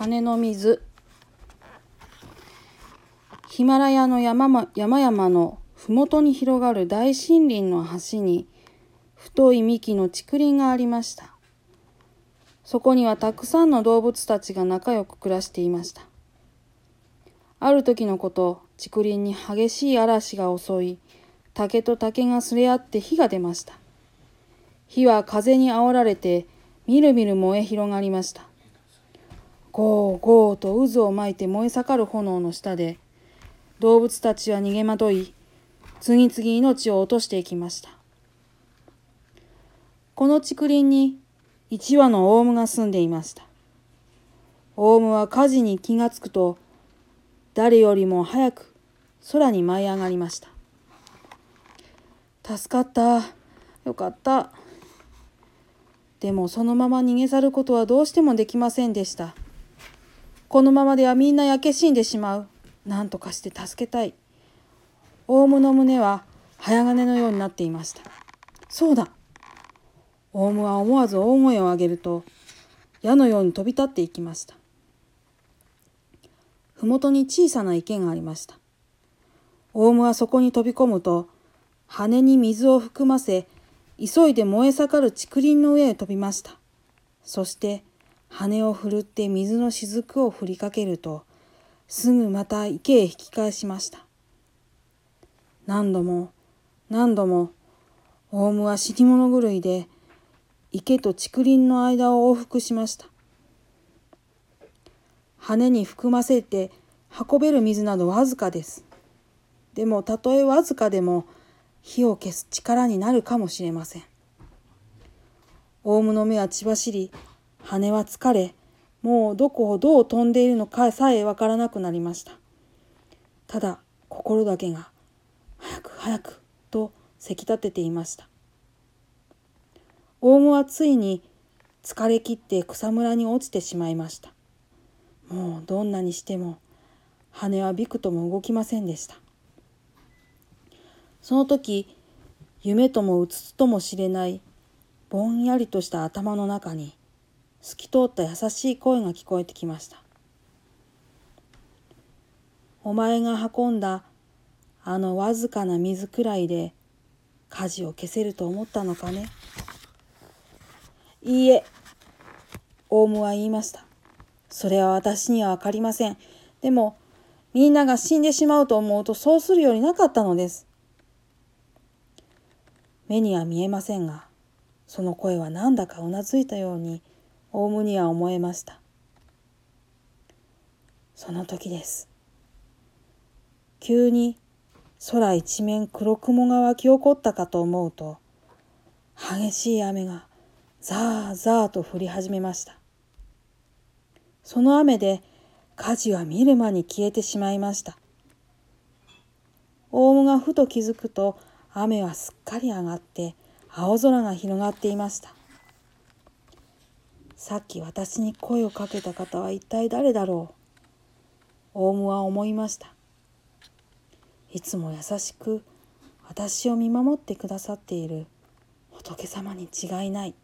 羽の水。ヒマラヤの山山々の麓に広がる大森林の端に太い幹の竹林がありました。そこにはたくさんの動物たちが仲良く暮らしていました。ある時のこと竹林に激しい嵐が襲い竹と竹がすれ合って火が出ました。火は風にあおられてみるみる燃え広がりました。ゴーゴーと渦を巻いて燃え盛る炎の下で動物たちは逃げ惑い次々命を落としていきました。この竹林に一羽のオウムが住んでいました。オウムは火事に気がつくと誰よりも早く空に舞い上がりました。助かった。よかった。でもそのまま逃げ去ることはどうしてもできませんでした。このままではみんな焼け死んでしまう。何とかして助けたい。オウムの胸は早金のようになっていました。そうだオウムは思わず大声を上げると矢のように飛び立っていきました。麓に小さな池がありました。オウムはそこに飛び込むと羽に水を含ませ急いで燃え盛る竹林の上へ飛びました。そして羽を振るって水の雫を振りかけるとすぐまた池へ引き返しました。何度も何度もオウムは死に物狂いで池と竹林の間を往復しました。羽に含ませて運べる水などわずかです。でもたとえわずかでも火を消す力になるかもしれません。オウムの目は血走り、羽は疲れ、もうどこをどう飛んでいるのかさえわからなくなりました。ただ心だけが早く早くとせき立てていました。オウムはついに疲れ切って草むらに落ちてしまいました。もうどんなにしても羽はびくとも動きませんでした。その時夢ともうつつともしれないぼんやりとした頭の中に透き通った優しい声が聞こえてきました。お前が運んだあのわずかな水くらいで火事を消せると思ったのかね。いいえ、オウムは言いました。それは私にはわかりません。でも、みんなが死んでしまうと思うとそうするよりなかったのです。目には見えませんがその声はなんだかうなずいたようにオウムには思えました。その時です。急に空一面黒雲が湧き起こったかと思うと激しい雨がザーザーと降り始めました。その雨で火事は見る間に消えてしまいました。オウムがふと気づくと雨はすっかり上がって青空が広がっていました。さっき私に声をかけた方は一体誰だろう？オウムは思いました。いつも優しく私を見守ってくださっている仏様に違いない。